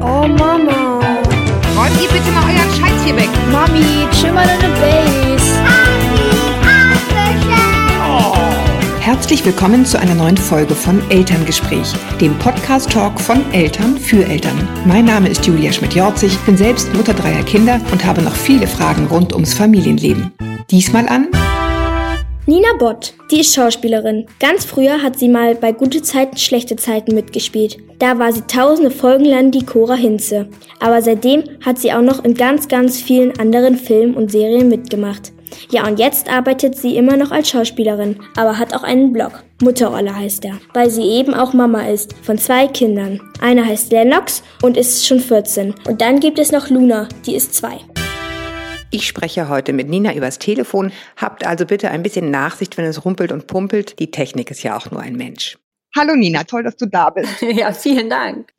Oh Mama. Räumt ihr bitte mal euren Scheiß hier weg. Mami, chill mal deine Base. Herzlich willkommen zu einer neuen Folge von Elterngespräch, dem Podcast-Talk von Eltern für Eltern. Mein Name ist Julia Schmidt-Jorzig, bin selbst Mutter dreier Kinder und habe noch viele Fragen rund ums Familienleben. Diesmal an Nina Bott, die ist Schauspielerin. Ganz früher hat sie mal bei Gute Zeiten, Schlechte Zeiten mitgespielt. Da war sie tausende Folgen lang die Cora Hinze. Aber seitdem hat sie auch noch in ganz, ganz vielen anderen Filmen und Serien mitgemacht. Ja, und jetzt arbeitet sie immer noch als Schauspielerin, aber hat auch einen Blog. Mutterrolle heißt er, weil sie eben auch Mama ist von zwei Kindern. Einer heißt Lennox und ist schon 14. Und dann gibt es noch Luna, die ist zwei. Ich spreche heute mit Nina übers Telefon. Habt also bitte ein bisschen Nachsicht, wenn es rumpelt und pumpelt. Die Technik ist ja auch nur ein Mensch. Hallo Nina, toll, dass du da bist. Ja, vielen Dank.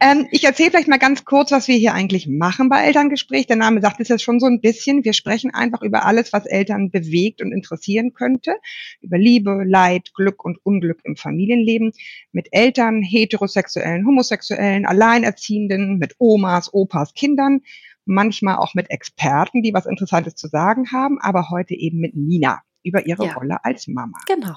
Ähm, ich erzähle vielleicht mal ganz kurz, was wir hier eigentlich machen bei Elterngespräch. Der Name sagt es ja schon so ein bisschen. Wir sprechen einfach über alles, was Eltern bewegt und interessieren könnte. Über Liebe, Leid, Glück und Unglück im Familienleben. Mit Eltern, heterosexuellen, homosexuellen, Alleinerziehenden, mit Omas, Opas, Kindern manchmal auch mit Experten, die was Interessantes zu sagen haben, aber heute eben mit Nina über ihre Ja. Rolle als Mama. Genau.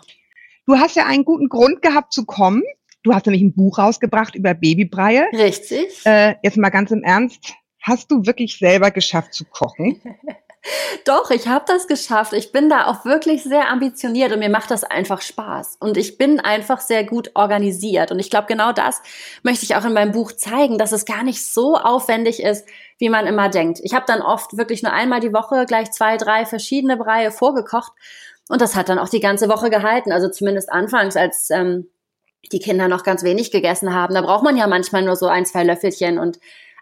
Du hast ja einen guten Grund gehabt zu kommen. Du hast nämlich ein Buch rausgebracht über Babybreie. Richtig. Äh, jetzt mal ganz im Ernst, hast du wirklich selber geschafft zu kochen? Doch, ich habe das geschafft. Ich bin da auch wirklich sehr ambitioniert und mir macht das einfach Spaß. Und ich bin einfach sehr gut organisiert. Und ich glaube, genau das möchte ich auch in meinem Buch zeigen, dass es gar nicht so aufwendig ist, wie man immer denkt. Ich habe dann oft wirklich nur einmal die Woche gleich zwei, drei verschiedene Breie vorgekocht. Und das hat dann auch die ganze Woche gehalten. Also zumindest anfangs, als ähm, die Kinder noch ganz wenig gegessen haben. Da braucht man ja manchmal nur so ein, zwei Löffelchen. Und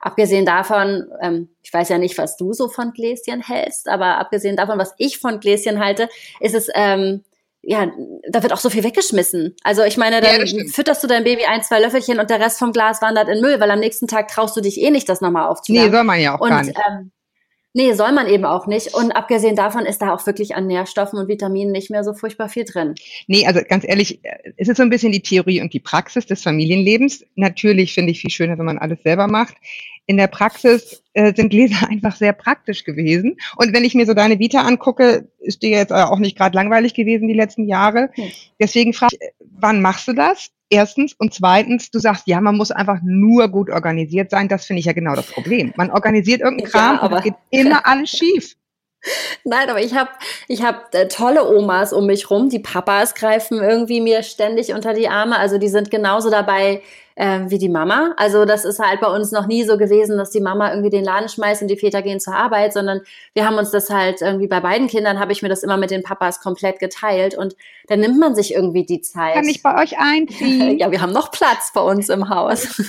abgesehen davon, ähm, ich weiß ja nicht, was du so von Gläschen hältst, aber abgesehen davon, was ich von Gläschen halte, ist es, ähm, ja, da wird auch so viel weggeschmissen. Also ich meine, Ja, dann stimmt. fütterst du dein Baby ein, zwei Löffelchen und der Rest vom Glas wandert in Müll, weil am nächsten Tag traust du dich eh nicht, das nochmal Nee, aufzuwärmen. soll man ja auch gar und nicht. ähm, nee, soll man eben auch nicht. Und abgesehen davon ist da auch wirklich an Nährstoffen und Vitaminen nicht mehr so furchtbar viel drin. Nee, also ganz ehrlich, äh, es ist so ein bisschen die Theorie und die Praxis des Familienlebens. Natürlich finde ich viel schöner, wenn man alles selber macht. In der Praxis äh, sind Gläser einfach sehr praktisch gewesen. Und wenn ich mir so deine Vita angucke, ist dir jetzt auch nicht gerade langweilig gewesen die letzten Jahre. Nee. Deswegen frage ich, äh, wann machst du das? Erstens. Und zweitens, du sagst, ja, man muss einfach nur gut organisiert sein. Das finde ich ja genau das Problem. Man organisiert irgendeinen Ja, Kram und aber- es geht immer alles schief. Nein, aber ich habe ich hab, äh, tolle Omas um mich rum. Die Papas greifen irgendwie mir ständig unter die Arme. Also die sind genauso dabei äh, wie die Mama. Also das ist halt bei uns noch nie so gewesen, dass die Mama irgendwie den Laden schmeißt und die Väter gehen zur Arbeit, sondern wir haben uns das halt irgendwie bei beiden Kindern habe ich mir das immer mit den Papas komplett geteilt und dann nimmt man sich irgendwie die Zeit. Kann ich bei euch einziehen? Ja, wir haben noch Platz bei uns im Haus.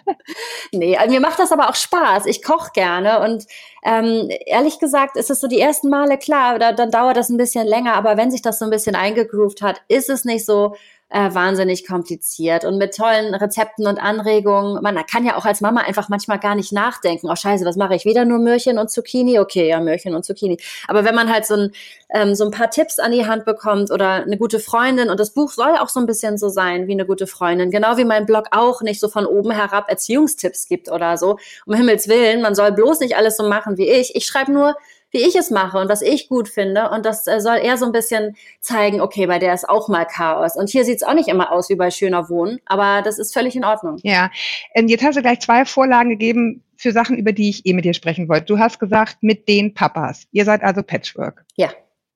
nee, also mir macht das aber auch Spaß. Ich koche gerne und ähm, ehrlich gesagt ist es so die ersten Male klar, da, dann dauert das ein bisschen länger, aber wenn sich das so ein bisschen eingegroovt hat, ist es nicht so äh, wahnsinnig kompliziert und mit tollen Rezepten und Anregungen. Man kann ja auch als Mama einfach manchmal gar nicht nachdenken. Oh Scheiße, was mache ich? Wieder nur Möhrchen und Zucchini? Okay, ja, Möhrchen und Zucchini. Aber wenn man halt so ein, ähm, so ein paar Tipps an die Hand bekommt oder eine gute Freundin und das Buch soll auch so ein bisschen so sein wie eine gute Freundin, genau wie mein Blog auch nicht so von oben herab Erziehungstipps gibt oder so. Um Himmels Willen, man soll bloß nicht alles so machen wie ich. Ich schreibe nur, wie ich es mache und was ich gut finde. Und das äh, soll eher so ein bisschen zeigen, okay, bei der ist auch mal Chaos. Und hier sieht es auch nicht immer aus wie bei schöner Wohnen, aber das ist völlig in Ordnung. Ja, ähm, jetzt hast du gleich zwei Vorlagen gegeben für Sachen, über die ich eh mit dir sprechen wollte. Du hast gesagt, mit den Papas. Ihr seid also Patchwork. Ja,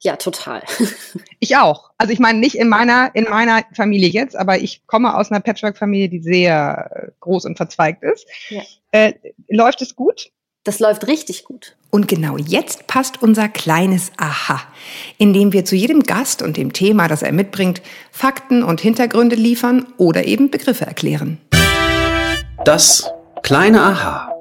ja, total. Ich auch. Also ich meine nicht in meiner, in meiner Familie jetzt, aber ich komme aus einer Patchwork-Familie, die sehr äh, groß und verzweigt ist. Ja. Äh, läuft es gut? Das läuft richtig gut. Und genau jetzt passt unser kleines Aha, indem wir zu jedem Gast und dem Thema, das er mitbringt, Fakten und Hintergründe liefern oder eben Begriffe erklären. Das kleine Aha.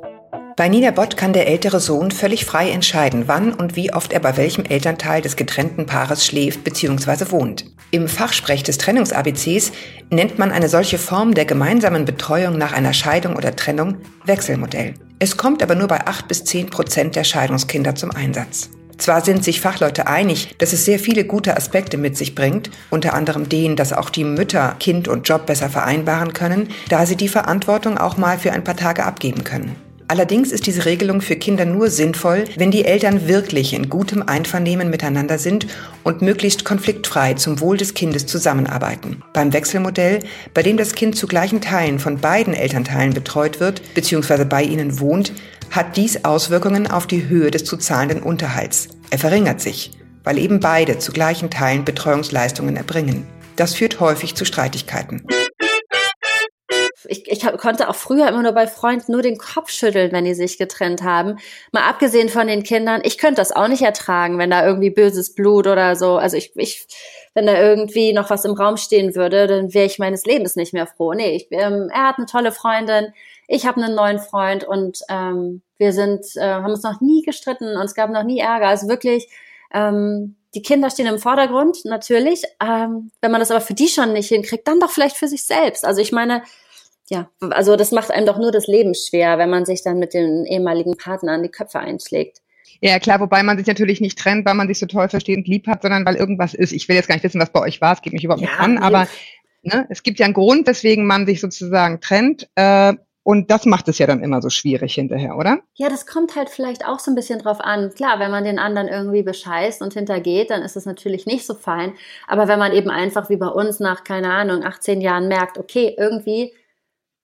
Bei Nina Bott kann der ältere Sohn völlig frei entscheiden, wann und wie oft er bei welchem Elternteil des getrennten Paares schläft bzw. wohnt. Im Fachsprech des Trennungs-ABCs nennt man eine solche Form der gemeinsamen Betreuung nach einer Scheidung oder Trennung Wechselmodell. Es kommt aber nur bei 8 bis 10 Prozent der Scheidungskinder zum Einsatz. Zwar sind sich Fachleute einig, dass es sehr viele gute Aspekte mit sich bringt, unter anderem den, dass auch die Mütter Kind und Job besser vereinbaren können, da sie die Verantwortung auch mal für ein paar Tage abgeben können. Allerdings ist diese Regelung für Kinder nur sinnvoll, wenn die Eltern wirklich in gutem Einvernehmen miteinander sind und möglichst konfliktfrei zum Wohl des Kindes zusammenarbeiten. Beim Wechselmodell, bei dem das Kind zu gleichen Teilen von beiden Elternteilen betreut wird bzw. bei ihnen wohnt, hat dies Auswirkungen auf die Höhe des zu zahlenden Unterhalts. Er verringert sich, weil eben beide zu gleichen Teilen Betreuungsleistungen erbringen. Das führt häufig zu Streitigkeiten ich, ich konnte auch früher immer nur bei Freunden nur den Kopf schütteln, wenn die sich getrennt haben. Mal abgesehen von den Kindern, ich könnte das auch nicht ertragen, wenn da irgendwie böses Blut oder so. Also ich, ich wenn da irgendwie noch was im Raum stehen würde, dann wäre ich meines Lebens nicht mehr froh. Nee, ich, ähm, er hat eine tolle Freundin, ich habe einen neuen Freund und ähm, wir sind, äh, haben uns noch nie gestritten und es gab noch nie Ärger. Also wirklich, ähm, die Kinder stehen im Vordergrund, natürlich. Ähm, wenn man das aber für die schon nicht hinkriegt, dann doch vielleicht für sich selbst. Also ich meine, ja, also das macht einem doch nur das Leben schwer, wenn man sich dann mit den ehemaligen Partnern die Köpfe einschlägt. Ja, klar, wobei man sich natürlich nicht trennt, weil man sich so toll versteht und lieb hat, sondern weil irgendwas ist. Ich will jetzt gar nicht wissen, was bei euch war, es geht mich überhaupt ja, nicht an, aber ne, es gibt ja einen Grund, weswegen man sich sozusagen trennt. Äh, und das macht es ja dann immer so schwierig hinterher, oder? Ja, das kommt halt vielleicht auch so ein bisschen drauf an. Klar, wenn man den anderen irgendwie bescheißt und hintergeht, dann ist es natürlich nicht so fein. Aber wenn man eben einfach wie bei uns nach, keine Ahnung, 18 Jahren merkt, okay, irgendwie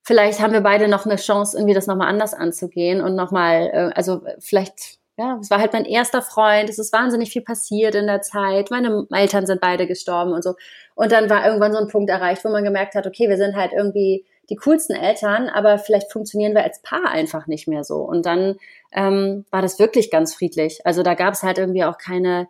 vielleicht haben wir beide noch eine Chance, irgendwie das nochmal anders anzugehen und nochmal, äh, also vielleicht, ja, es war halt mein erster Freund, es ist wahnsinnig viel passiert in der Zeit, meine Eltern sind beide gestorben und so. Und dann war irgendwann so ein Punkt erreicht, wo man gemerkt hat, okay, wir sind halt irgendwie die coolsten Eltern, aber vielleicht funktionieren wir als Paar einfach nicht mehr so. Und dann ähm, war das wirklich ganz friedlich. Also da gab es halt irgendwie auch keine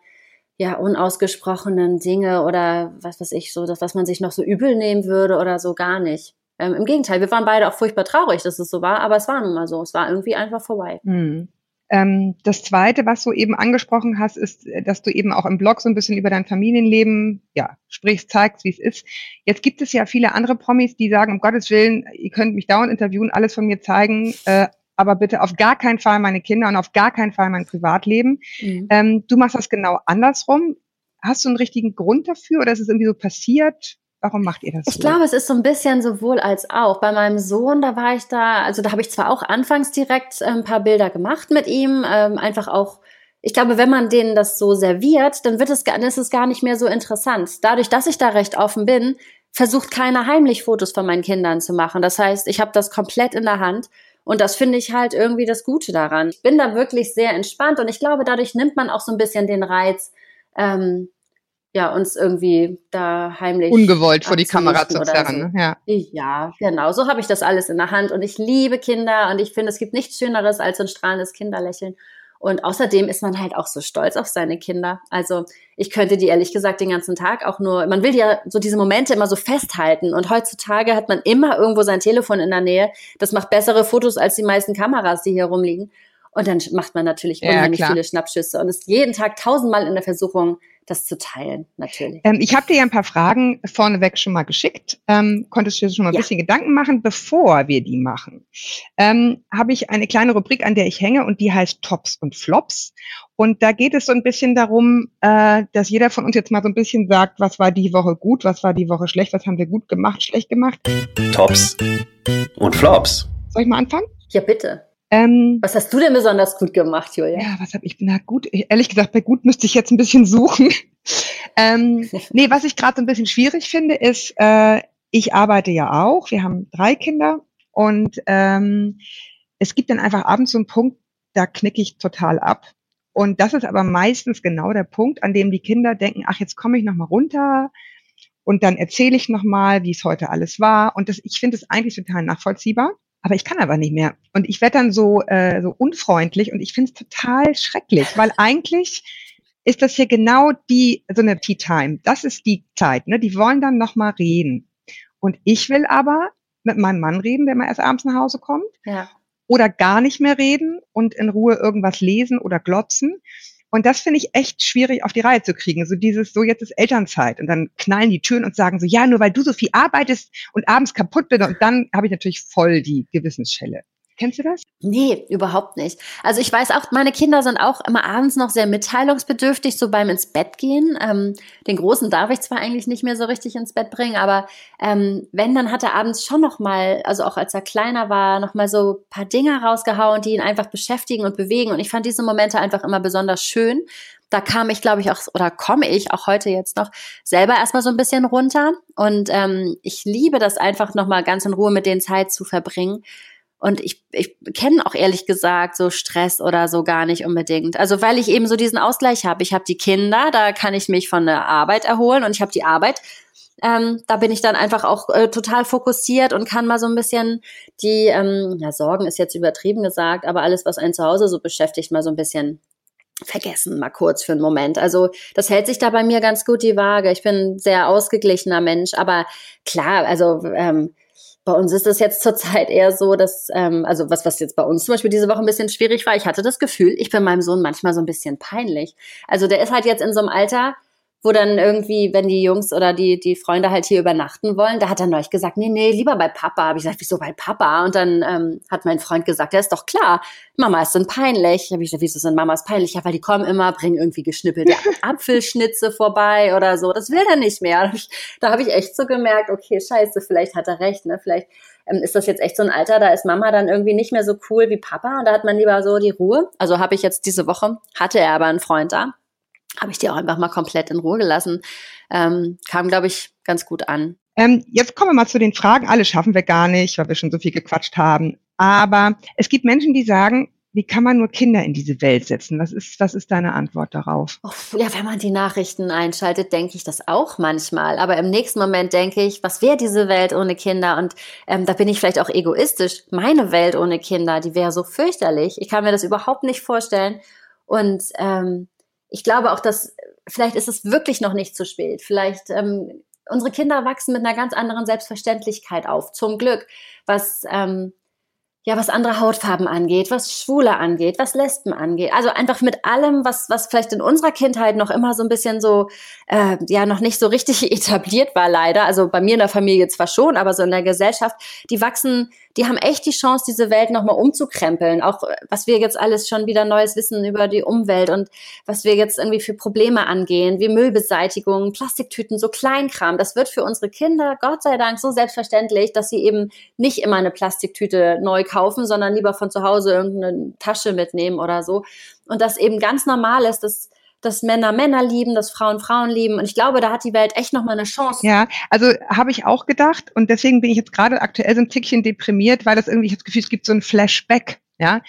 ja, unausgesprochenen Dinge oder was weiß ich, so, das, was man sich noch so übel nehmen würde oder so gar nicht. Ähm, Im Gegenteil, wir waren beide auch furchtbar traurig, dass es so war, aber es war nun mal so. Es war irgendwie einfach vorbei. Mhm. Ähm, das Zweite, was du eben angesprochen hast, ist, dass du eben auch im Blog so ein bisschen über dein Familienleben ja, sprichst, zeigst, wie es ist. Jetzt gibt es ja viele andere Promis, die sagen, um Gottes Willen, ihr könnt mich dauernd interviewen, alles von mir zeigen, äh, aber bitte auf gar keinen Fall meine Kinder und auf gar keinen Fall mein Privatleben. Mhm. Ähm, du machst das genau andersrum. Hast du einen richtigen Grund dafür oder ist es irgendwie so passiert? Warum macht ihr das? Ich so? glaube, es ist so ein bisschen sowohl als auch. Bei meinem Sohn, da war ich da, also da habe ich zwar auch anfangs direkt äh, ein paar Bilder gemacht mit ihm, ähm, einfach auch. Ich glaube, wenn man denen das so serviert, dann wird es, dann ist es gar nicht mehr so interessant. Dadurch, dass ich da recht offen bin, versucht keiner heimlich Fotos von meinen Kindern zu machen. Das heißt, ich habe das komplett in der Hand. Und das finde ich halt irgendwie das Gute daran. Ich bin da wirklich sehr entspannt und ich glaube, dadurch nimmt man auch so ein bisschen den Reiz, ähm, ja, uns irgendwie da heimlich. Ungewollt vor die Kamera zu zerren. So. Ja. ja, genau. So habe ich das alles in der Hand. Und ich liebe Kinder und ich finde, es gibt nichts Schöneres als ein strahlendes Kinderlächeln. Und außerdem ist man halt auch so stolz auf seine Kinder. Also ich könnte die ehrlich gesagt den ganzen Tag auch nur, man will ja so diese Momente immer so festhalten. Und heutzutage hat man immer irgendwo sein Telefon in der Nähe. Das macht bessere Fotos als die meisten Kameras, die hier rumliegen. Und dann macht man natürlich unheimlich ja, viele Schnappschüsse und ist jeden Tag tausendmal in der Versuchung, das zu teilen, natürlich. Ähm, ich habe dir ja ein paar Fragen vorneweg schon mal geschickt. Ähm, konntest du dir schon mal ein ja. bisschen Gedanken machen, bevor wir die machen? Ähm, habe ich eine kleine Rubrik, an der ich hänge und die heißt Tops und Flops. Und da geht es so ein bisschen darum, äh, dass jeder von uns jetzt mal so ein bisschen sagt, was war die Woche gut, was war die Woche schlecht, was haben wir gut gemacht, schlecht gemacht. Tops und Flops. Soll ich mal anfangen? Ja, bitte. Ähm, was hast du denn besonders gut gemacht, Julia? Ja, was habe ich? Na gut, ehrlich gesagt, bei gut müsste ich jetzt ein bisschen suchen. ähm, nee, was ich gerade so ein bisschen schwierig finde, ist, äh, ich arbeite ja auch. Wir haben drei Kinder und ähm, es gibt dann einfach abends so einen Punkt, da knicke ich total ab. Und das ist aber meistens genau der Punkt, an dem die Kinder denken, ach, jetzt komme ich noch mal runter und dann erzähle ich noch mal, wie es heute alles war. Und das, ich finde es eigentlich total nachvollziehbar aber ich kann aber nicht mehr. Und ich werde dann so, äh, so unfreundlich und ich finde es total schrecklich, weil eigentlich ist das hier genau die, so eine Tea Time. Das ist die Zeit, ne? Die wollen dann nochmal reden. Und ich will aber mit meinem Mann reden, der mal erst abends nach Hause kommt. Ja. Oder gar nicht mehr reden und in Ruhe irgendwas lesen oder glotzen. Und das finde ich echt schwierig auf die Reihe zu kriegen. So dieses, so jetzt ist Elternzeit. Und dann knallen die Türen und sagen so, ja, nur weil du so viel arbeitest und abends kaputt bist. Und dann habe ich natürlich voll die Gewissensschelle. Kennst du das? Nee, überhaupt nicht. Also ich weiß auch, meine Kinder sind auch immer abends noch sehr mitteilungsbedürftig, so beim ins Bett gehen. Ähm, den Großen darf ich zwar eigentlich nicht mehr so richtig ins Bett bringen, aber ähm, wenn, dann hat er abends schon noch mal, also auch als er kleiner war, noch mal so paar Dinge rausgehauen, die ihn einfach beschäftigen und bewegen. Und ich fand diese Momente einfach immer besonders schön da kam ich, glaube ich, auch, oder komme ich auch heute jetzt noch selber erstmal so ein bisschen runter. Und ähm, ich liebe das einfach nochmal ganz in Ruhe mit den Zeit zu verbringen. Und ich, ich kenne auch ehrlich gesagt so Stress oder so gar nicht unbedingt. Also weil ich eben so diesen Ausgleich habe. Ich habe die Kinder, da kann ich mich von der Arbeit erholen und ich habe die Arbeit. Ähm, da bin ich dann einfach auch äh, total fokussiert und kann mal so ein bisschen die, ähm, ja, Sorgen ist jetzt übertrieben gesagt, aber alles, was einen zu Hause so beschäftigt, mal so ein bisschen vergessen, mal kurz für einen Moment. Also das hält sich da bei mir ganz gut die Waage. Ich bin ein sehr ausgeglichener Mensch, aber klar, also ähm, bei uns ist es jetzt zurzeit eher so, dass, ähm, also was, was jetzt bei uns zum Beispiel diese Woche ein bisschen schwierig war, ich hatte das Gefühl, ich bin meinem Sohn manchmal so ein bisschen peinlich. Also der ist halt jetzt in so einem Alter, wo dann irgendwie, wenn die Jungs oder die, die Freunde halt hier übernachten wollen, da hat er neulich gesagt, nee, nee, lieber bei Papa. Habe ich gesagt, wieso bei Papa? Und dann ähm, hat mein Freund gesagt, ja, ist doch klar, Mama ist dann peinlich. Habe ich gesagt, wieso sind Mamas peinlich? Ja, weil die kommen immer, bringen irgendwie geschnippelte Apfelschnitze vorbei oder so. Das will er nicht mehr. Da habe ich, da hab ich echt so gemerkt, okay, scheiße, vielleicht hat er recht, ne? Vielleicht ähm, ist das jetzt echt so ein Alter, da ist Mama dann irgendwie nicht mehr so cool wie Papa und da hat man lieber so die Ruhe. Also habe ich jetzt diese Woche, hatte er aber einen Freund da habe ich die auch einfach mal komplett in Ruhe gelassen. Ähm, kam, glaube ich, ganz gut an. Ähm, jetzt kommen wir mal zu den Fragen. Alle schaffen wir gar nicht, weil wir schon so viel gequatscht haben. Aber es gibt Menschen, die sagen, wie kann man nur Kinder in diese Welt setzen? Was ist, was ist deine Antwort darauf? Ja, wenn man die Nachrichten einschaltet, denke ich das auch manchmal. Aber im nächsten Moment denke ich, was wäre diese Welt ohne Kinder? Und ähm, da bin ich vielleicht auch egoistisch. Meine Welt ohne Kinder, die wäre so fürchterlich. Ich kann mir das überhaupt nicht vorstellen. Und ähm, ich glaube auch, dass vielleicht ist es wirklich noch nicht zu spät. Vielleicht ähm, unsere Kinder wachsen mit einer ganz anderen Selbstverständlichkeit auf. Zum Glück, was ähm, ja, was andere Hautfarben angeht, was Schwule angeht, was Lesben angeht. Also einfach mit allem, was, was vielleicht in unserer Kindheit noch immer so ein bisschen so, äh, ja, noch nicht so richtig etabliert war, leider. Also bei mir in der Familie zwar schon, aber so in der Gesellschaft, die wachsen die haben echt die Chance, diese Welt nochmal umzukrempeln. Auch was wir jetzt alles schon wieder Neues wissen über die Umwelt und was wir jetzt irgendwie für Probleme angehen, wie Müllbeseitigung, Plastiktüten, so Kleinkram. Das wird für unsere Kinder, Gott sei Dank, so selbstverständlich, dass sie eben nicht immer eine Plastiktüte neu kaufen, sondern lieber von zu Hause irgendeine Tasche mitnehmen oder so. Und das eben ganz normal ist, dass dass Männer Männer lieben, dass Frauen Frauen lieben. Und ich glaube, da hat die Welt echt nochmal eine Chance. Ja, also habe ich auch gedacht. Und deswegen bin ich jetzt gerade aktuell so ein Tickchen deprimiert, weil das irgendwie, ich habe das Gefühl, es gibt so ein Flashback. Ja,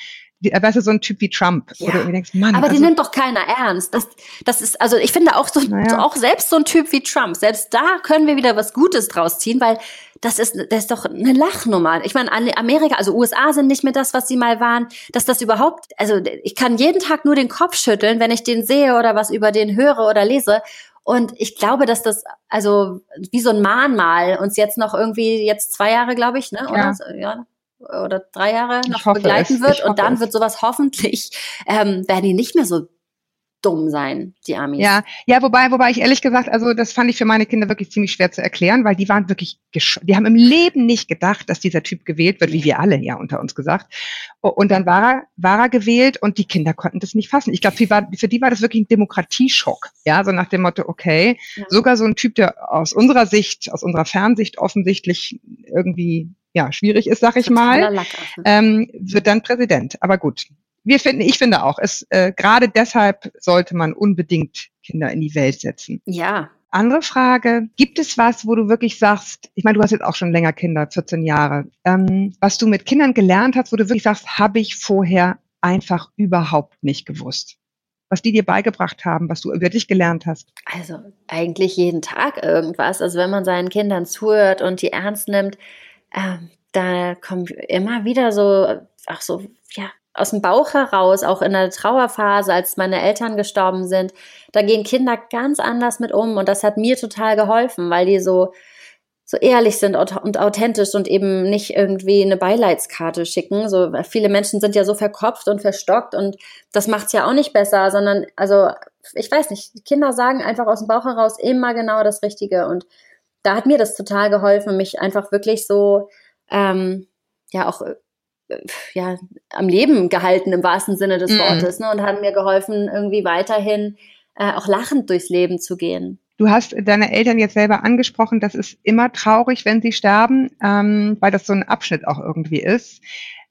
weißt du, so ein Typ wie Trump. Ja. Oder denkst, Mann, aber also, die nimmt doch keiner ernst. Das, das ist, also ich finde auch so, naja. auch selbst so ein Typ wie Trump, selbst da können wir wieder was Gutes draus ziehen, weil das ist, das ist doch eine Lachnummer. Ich meine, Amerika, also USA sind nicht mehr das, was sie mal waren, dass das überhaupt, also ich kann jeden Tag nur den Kopf schütteln, wenn ich den sehe oder was über den höre oder lese. Und ich glaube, dass das, also wie so ein Mahnmal uns jetzt noch irgendwie, jetzt zwei Jahre, glaube ich, ne? Oder? Ja. Ja oder drei Jahre noch begleiten es. wird. Und dann es. wird sowas hoffentlich, ähm, werden die nicht mehr so dumm sein, die Amis. Ja, ja, wobei, wobei ich ehrlich gesagt, also das fand ich für meine Kinder wirklich ziemlich schwer zu erklären, weil die waren wirklich, die haben im Leben nicht gedacht, dass dieser Typ gewählt wird, wie wir alle ja unter uns gesagt. Und dann war er, war er gewählt und die Kinder konnten das nicht fassen. Ich glaube, für, für die war das wirklich ein Demokratieschock, ja, so nach dem Motto, okay, ja. sogar so ein Typ, der aus unserer Sicht, aus unserer Fernsicht offensichtlich irgendwie ja, schwierig ist, sag ich mal, ähm, wird dann Präsident. Aber gut, wir finden, ich finde auch, es äh, gerade deshalb sollte man unbedingt Kinder in die Welt setzen. Ja. Andere Frage, gibt es was, wo du wirklich sagst, ich meine, du hast jetzt auch schon länger Kinder, 14 Jahre, ähm, was du mit Kindern gelernt hast, wo du wirklich sagst, habe ich vorher einfach überhaupt nicht gewusst? Was die dir beigebracht haben, was du über dich gelernt hast? Also eigentlich jeden Tag irgendwas. Also wenn man seinen Kindern zuhört und die ernst nimmt, äh, da kommen immer wieder so, ach so, ja, aus dem Bauch heraus, auch in der Trauerphase, als meine Eltern gestorben sind, da gehen Kinder ganz anders mit um und das hat mir total geholfen, weil die so so ehrlich sind und authentisch und eben nicht irgendwie eine Beileidskarte schicken. So viele Menschen sind ja so verkopft und verstockt und das macht's ja auch nicht besser, sondern also ich weiß nicht, Kinder sagen einfach aus dem Bauch heraus immer genau das Richtige und da hat mir das total geholfen, mich einfach wirklich so, ähm, ja, auch ja, am Leben gehalten im wahrsten Sinne des mhm. Wortes ne, und haben mir geholfen, irgendwie weiterhin äh, auch lachend durchs Leben zu gehen. Du hast deine Eltern jetzt selber angesprochen, das ist immer traurig, wenn sie sterben, ähm, weil das so ein Abschnitt auch irgendwie ist.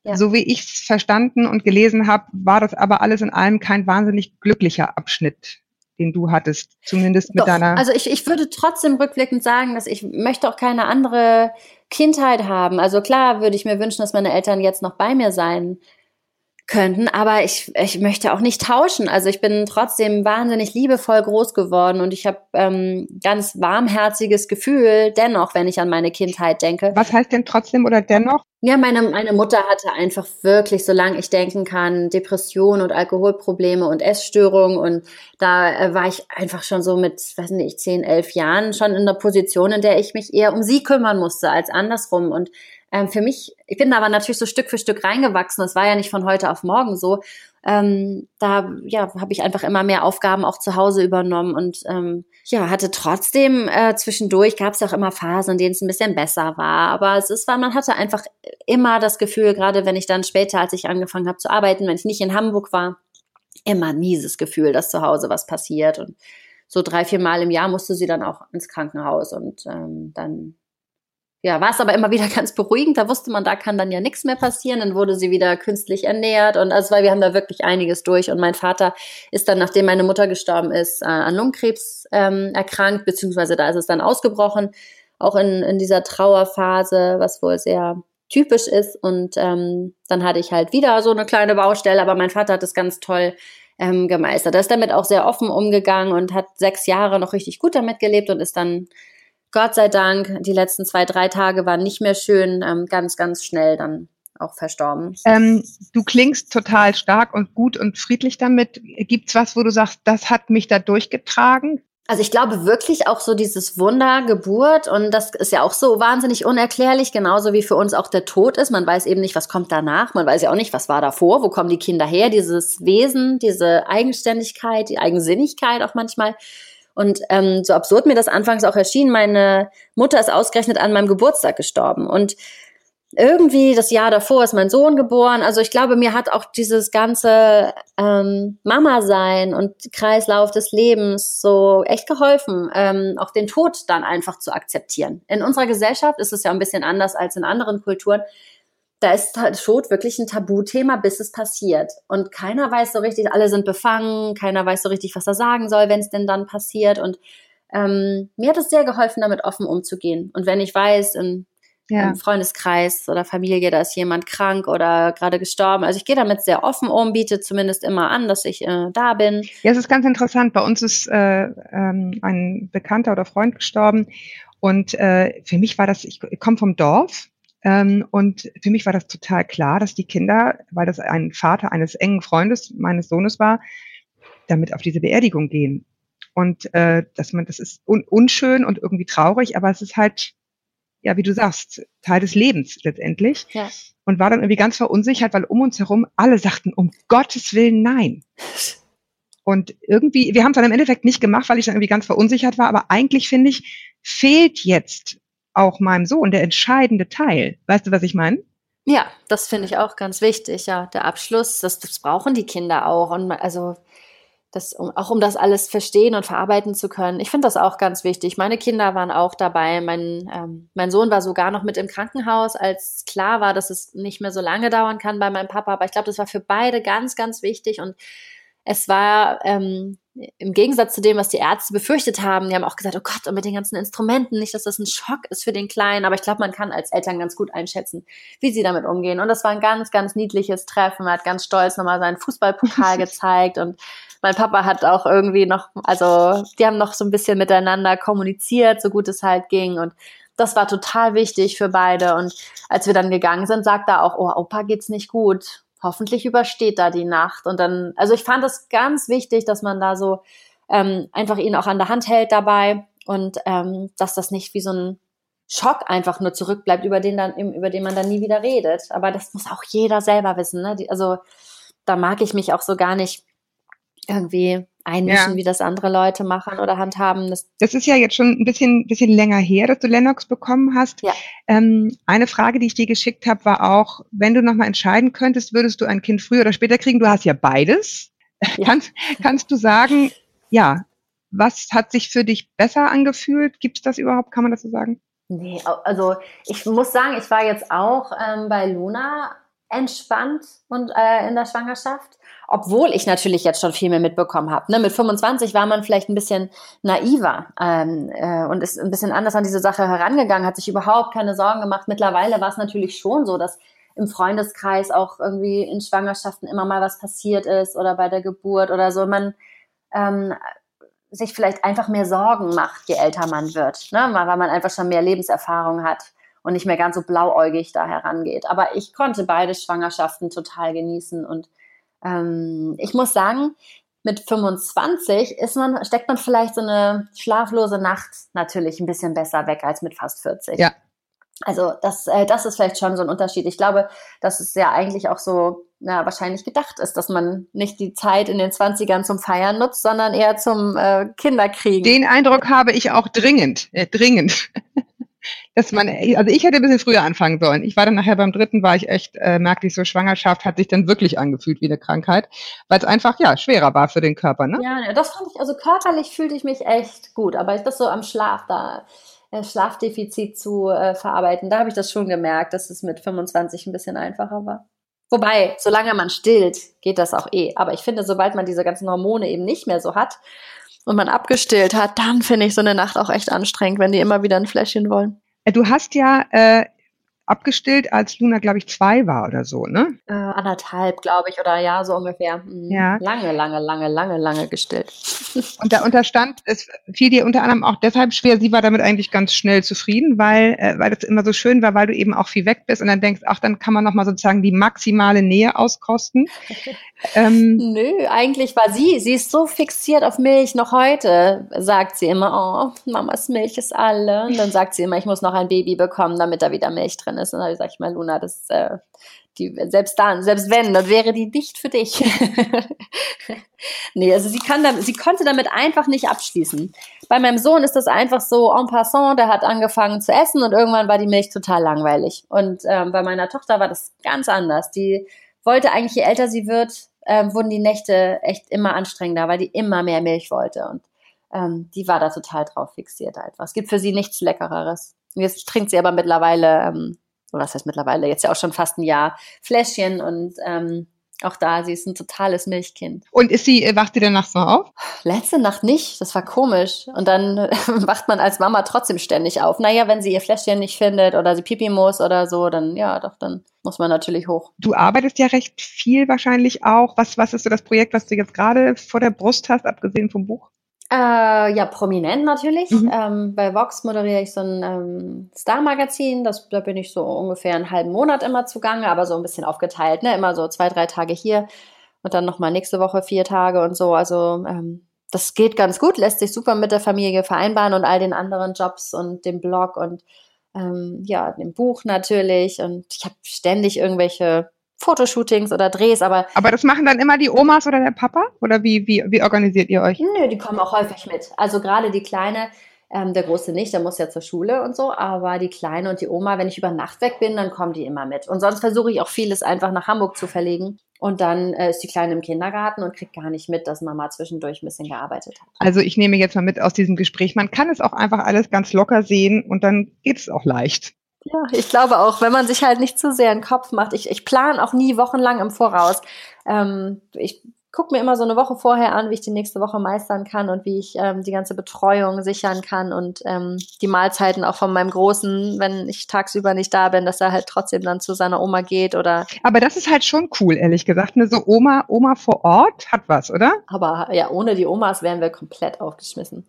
Ja. So wie ich es verstanden und gelesen habe, war das aber alles in allem kein wahnsinnig glücklicher Abschnitt den du hattest, zumindest mit Doch, deiner. Also ich, ich würde trotzdem rückblickend sagen, dass ich möchte auch keine andere Kindheit haben. Also klar würde ich mir wünschen, dass meine Eltern jetzt noch bei mir sein könnten, aber ich, ich möchte auch nicht tauschen. Also ich bin trotzdem wahnsinnig liebevoll groß geworden und ich habe ähm, ganz warmherziges Gefühl, dennoch, wenn ich an meine Kindheit denke. Was heißt denn trotzdem oder dennoch? Ja, meine, meine Mutter hatte einfach wirklich, solange ich denken kann, Depressionen und Alkoholprobleme und Essstörungen. Und da äh, war ich einfach schon so mit, weiß nicht, zehn, elf Jahren schon in der Position, in der ich mich eher um sie kümmern musste als andersrum. Und ähm, für mich, ich bin aber natürlich so Stück für Stück reingewachsen. Das war ja nicht von heute auf morgen so. Ähm, da ja, habe ich einfach immer mehr Aufgaben auch zu Hause übernommen und ähm, ja, hatte trotzdem äh, zwischendurch gab es auch immer Phasen, in denen es ein bisschen besser war. Aber es ist, man hatte einfach immer das Gefühl, gerade wenn ich dann später, als ich angefangen habe zu arbeiten, wenn ich nicht in Hamburg war, immer ein mieses Gefühl, dass zu Hause was passiert. Und so drei, vier Mal im Jahr musste sie dann auch ins Krankenhaus und ähm, dann ja, war es aber immer wieder ganz beruhigend. Da wusste man, da kann dann ja nichts mehr passieren. Dann wurde sie wieder künstlich ernährt und also weil wir haben da wirklich einiges durch. Und mein Vater ist dann, nachdem meine Mutter gestorben ist, äh, an Lungenkrebs ähm, erkrankt, beziehungsweise da ist es dann ausgebrochen, auch in, in dieser Trauerphase, was wohl sehr typisch ist. Und ähm, dann hatte ich halt wieder so eine kleine Baustelle, aber mein Vater hat es ganz toll ähm, gemeistert. Er ist damit auch sehr offen umgegangen und hat sechs Jahre noch richtig gut damit gelebt und ist dann Gott sei Dank, die letzten zwei, drei Tage waren nicht mehr schön, ähm, ganz, ganz schnell dann auch verstorben. Ähm, du klingst total stark und gut und friedlich damit. Gibt's was, wo du sagst, das hat mich da durchgetragen? Also ich glaube wirklich auch so dieses Wunder Geburt und das ist ja auch so wahnsinnig unerklärlich, genauso wie für uns auch der Tod ist. Man weiß eben nicht, was kommt danach. Man weiß ja auch nicht, was war davor, wo kommen die Kinder her, dieses Wesen, diese Eigenständigkeit, die Eigensinnigkeit auch manchmal. Und ähm, so absurd mir das anfangs auch erschien, meine Mutter ist ausgerechnet an meinem Geburtstag gestorben. Und irgendwie das Jahr davor ist mein Sohn geboren. Also ich glaube, mir hat auch dieses ganze ähm, Mama-Sein und Kreislauf des Lebens so echt geholfen, ähm, auch den Tod dann einfach zu akzeptieren. In unserer Gesellschaft ist es ja ein bisschen anders als in anderen Kulturen da ist halt Tod wirklich ein Tabuthema, bis es passiert. Und keiner weiß so richtig, alle sind befangen, keiner weiß so richtig, was er sagen soll, wenn es denn dann passiert. Und ähm, mir hat es sehr geholfen, damit offen umzugehen. Und wenn ich weiß, in, ja. im Freundeskreis oder Familie, da ist jemand krank oder gerade gestorben. Also ich gehe damit sehr offen um, biete zumindest immer an, dass ich äh, da bin. Ja, es ist ganz interessant. Bei uns ist äh, ähm, ein Bekannter oder Freund gestorben. Und äh, für mich war das, ich, komme vom Dorf und für mich war das total klar, dass die Kinder, weil das ein Vater eines engen Freundes meines Sohnes war, damit auf diese Beerdigung gehen. Und äh, dass man, das ist un unschön und irgendwie traurig, aber es ist halt, ja, wie du sagst, Teil des Lebens letztendlich. Ja. Und war dann irgendwie ganz verunsichert, weil um uns herum alle sagten, um Gottes Willen nein. Und irgendwie, wir haben es dann im Endeffekt nicht gemacht, weil ich dann irgendwie ganz verunsichert war, aber eigentlich finde ich, fehlt jetzt auch meinem Sohn der entscheidende Teil. Weißt du, was ich meine? Ja, das finde ich auch ganz wichtig, ja. Der Abschluss, das, das brauchen die Kinder auch. Und also das, um, auch um das alles verstehen und verarbeiten zu können. Ich finde das auch ganz wichtig. Meine Kinder waren auch dabei. Mein, ähm, mein Sohn war sogar noch mit im Krankenhaus, als klar war, dass es nicht mehr so lange dauern kann bei meinem Papa. Aber ich glaube, das war für beide ganz, ganz wichtig. Und es war ähm, im Gegensatz zu dem, was die Ärzte befürchtet haben, die haben auch gesagt, oh Gott, und mit den ganzen Instrumenten, nicht, dass das ein Schock ist für den Kleinen, aber ich glaube, man kann als Eltern ganz gut einschätzen, wie sie damit umgehen. Und das war ein ganz, ganz niedliches Treffen. Er hat ganz stolz nochmal seinen Fußballpokal gezeigt und mein Papa hat auch irgendwie noch, also die haben noch so ein bisschen miteinander kommuniziert, so gut es halt ging und das war total wichtig für beide. Und als wir dann gegangen sind, sagt er auch, oh, Opa geht's nicht gut hoffentlich übersteht da die Nacht. Und dann, also ich fand es ganz wichtig, dass man da so ähm, einfach ihn auch an der Hand hält dabei und ähm, dass das nicht wie so ein Schock einfach nur zurückbleibt, über den dann, über den man dann nie wieder redet. Aber das muss auch jeder selber wissen. Ne? Die, also da mag ich mich auch so gar nicht irgendwie einmischen, ja. wie das andere Leute machen oder handhaben. Das, das ist ja jetzt schon ein bisschen, bisschen länger her, dass du Lennox bekommen hast. Ja. Ähm, eine Frage, die ich dir geschickt habe, war auch, wenn du nochmal entscheiden könntest, würdest du ein Kind früher oder später kriegen? Du hast ja beides. Ja. Kannst, kannst du sagen, ja, was hat sich für dich besser angefühlt? Gibt es das überhaupt? Kann man das so sagen? Nee, also ich muss sagen, ich war jetzt auch ähm, bei Luna entspannt und äh, in der Schwangerschaft, obwohl ich natürlich jetzt schon viel mehr mitbekommen habe. Ne? Mit 25 war man vielleicht ein bisschen naiver ähm, äh, und ist ein bisschen anders an diese Sache herangegangen, hat sich überhaupt keine Sorgen gemacht. Mittlerweile war es natürlich schon so, dass im Freundeskreis auch irgendwie in Schwangerschaften immer mal was passiert ist oder bei der Geburt oder so. Man ähm, sich vielleicht einfach mehr Sorgen macht, je älter man wird, ne? weil man einfach schon mehr Lebenserfahrung hat und nicht mehr ganz so blauäugig da herangeht. Aber ich konnte beide Schwangerschaften total genießen und ähm, ich muss sagen, mit 25 ist man, steckt man vielleicht so eine schlaflose Nacht natürlich ein bisschen besser weg als mit fast 40. Ja. Also das, äh, das ist vielleicht schon so ein Unterschied. Ich glaube, dass es ja eigentlich auch so na, wahrscheinlich gedacht ist, dass man nicht die Zeit in den 20ern zum Feiern nutzt, sondern eher zum äh, Kinderkriegen. Den Eindruck habe ich auch dringend, äh, dringend. dass man, also ich hätte ein bisschen früher anfangen sollen. Ich war dann nachher beim dritten, war ich echt, äh, merkte ich so, Schwangerschaft hat sich dann wirklich angefühlt wie eine Krankheit, weil es einfach, ja, schwerer war für den Körper, ne? Ja, das fand ich, also körperlich fühlte ich mich echt gut, aber das so am Schlaf da, äh, Schlafdefizit zu äh, verarbeiten, da habe ich das schon gemerkt, dass es mit 25 ein bisschen einfacher war. Wobei, solange man stillt, geht das auch eh. Aber ich finde, sobald man diese ganzen Hormone eben nicht mehr so hat und man abgestillt hat, dann finde ich so eine Nacht auch echt anstrengend, wenn die immer wieder ein Fläschchen wollen. Äh, du hast ja äh, abgestillt, als Luna, glaube ich, zwei war oder so, ne? Äh, anderthalb, glaube ich, oder ja, so ungefähr. Mhm. Ja. Lange, lange, lange, lange, lange gestillt. Und da unterstand, es fiel dir unter anderem auch deshalb schwer, sie war damit eigentlich ganz schnell zufrieden, weil, äh, weil das immer so schön war, weil du eben auch viel weg bist und dann denkst, ach, dann kann man nochmal sozusagen die maximale Nähe auskosten. ähm, Nö, eigentlich war sie, sie ist so fixiert auf Milch noch heute, sagt sie immer, oh, Mamas Milch ist alle. Und dann sagt sie immer, ich muss noch ein Baby bekommen, damit da wieder Milch drin ist. Und dann sage ich mal, Luna, das äh, die, selbst dann, selbst wenn, dann wäre die dicht für dich. nee, also sie kann damit, sie konnte damit einfach nicht abschließen. Bei meinem Sohn ist das einfach so en passant, der hat angefangen zu essen und irgendwann war die Milch total langweilig. Und ähm, bei meiner Tochter war das ganz anders. Die wollte eigentlich, je älter sie wird, ähm, wurden die Nächte echt immer anstrengender, weil die immer mehr Milch wollte. Und ähm, die war da total drauf fixiert einfach. Es gibt für sie nichts Leckereres. Jetzt trinkt sie aber mittlerweile, ähm, oder das heißt mittlerweile, jetzt ja auch schon fast ein Jahr, Fläschchen und ähm, auch da, sie ist ein totales Milchkind. Und ist sie, äh, wacht sie denn nachts noch auf? Letzte Nacht nicht, das war komisch. Und dann wacht man als Mama trotzdem ständig auf. Naja, wenn sie ihr Fläschchen nicht findet oder sie pipi muss oder so, dann ja, doch, dann muss man natürlich hoch. Du arbeitest ja recht viel wahrscheinlich auch. Was, was ist so das Projekt, was du jetzt gerade vor der Brust hast, abgesehen vom Buch? Äh, ja, prominent natürlich. Mhm. Ähm, bei Vox moderiere ich so ein ähm, Star-Magazin. Da bin ich so ungefähr einen halben Monat immer zugange, aber so ein bisschen aufgeteilt. Ne? Immer so zwei, drei Tage hier und dann nochmal nächste Woche vier Tage und so. Also ähm, das geht ganz gut, lässt sich super mit der Familie vereinbaren und all den anderen Jobs und dem Blog und ähm, ja, dem Buch natürlich. Und ich habe ständig irgendwelche Fotoshootings oder Drehs, aber. Aber das machen dann immer die Omas oder der Papa? Oder wie, wie, wie organisiert ihr euch? Nö, die kommen auch häufig mit. Also gerade die Kleine, ähm, der Große nicht, der muss ja zur Schule und so, aber die Kleine und die Oma, wenn ich über Nacht weg bin, dann kommen die immer mit. Und sonst versuche ich auch vieles einfach nach Hamburg zu verlegen. Und dann äh, ist die Kleine im Kindergarten und kriegt gar nicht mit, dass Mama zwischendurch ein bisschen gearbeitet hat. Also ich nehme jetzt mal mit aus diesem Gespräch, man kann es auch einfach alles ganz locker sehen und dann geht es auch leicht. Ja, ich glaube auch, wenn man sich halt nicht zu sehr einen Kopf macht. Ich, ich plane auch nie wochenlang im Voraus. Ähm, ich gucke mir immer so eine Woche vorher an, wie ich die nächste Woche meistern kann und wie ich ähm, die ganze Betreuung sichern kann und ähm, die Mahlzeiten auch von meinem Großen, wenn ich tagsüber nicht da bin, dass er halt trotzdem dann zu seiner Oma geht oder. Aber das ist halt schon cool, ehrlich gesagt. Ne? So Oma, Oma vor Ort hat was, oder? Aber ja, ohne die Omas wären wir komplett aufgeschmissen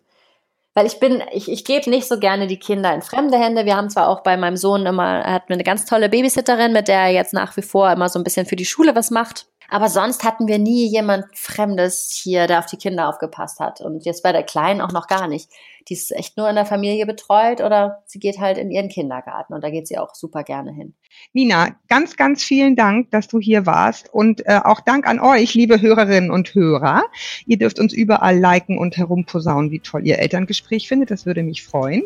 weil ich bin, ich, ich gebe nicht so gerne die Kinder in fremde Hände. Wir haben zwar auch bei meinem Sohn immer, er hat eine ganz tolle Babysitterin, mit der er jetzt nach wie vor immer so ein bisschen für die Schule was macht. Aber sonst hatten wir nie jemand Fremdes hier, der auf die Kinder aufgepasst hat. Und jetzt bei der Kleinen auch noch gar nicht. Die ist echt nur in der Familie betreut oder sie geht halt in ihren Kindergarten und da geht sie auch super gerne hin. Nina, ganz, ganz vielen Dank, dass du hier warst und äh, auch Dank an euch, liebe Hörerinnen und Hörer. Ihr dürft uns überall liken und herumposaunen, wie toll ihr Elterngespräch findet. Das würde mich freuen.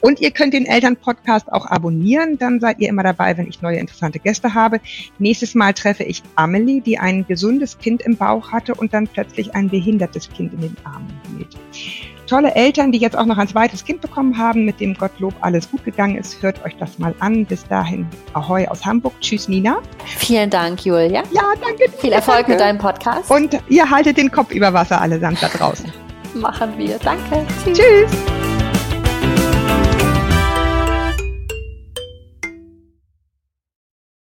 Und ihr könnt den Elternpodcast auch abonnieren, dann seid ihr immer dabei, wenn ich neue interessante Gäste habe. Nächstes Mal treffe ich Amelie, die ein gesundes Kind im Bauch hatte und dann plötzlich ein behindertes Kind in den Armen hielt. Tolle Eltern, die jetzt auch noch ein zweites Kind bekommen haben, mit dem Gottlob alles gut gegangen ist. Hört euch das mal an. Bis dahin, Ahoi aus Hamburg. Tschüss, Nina. Vielen Dank, Julia. Ja, danke. Viel Erfolg danke. mit deinem Podcast. Und ihr haltet den Kopf über Wasser allesamt da draußen. Machen wir. Danke. Tschüss. Tschüss.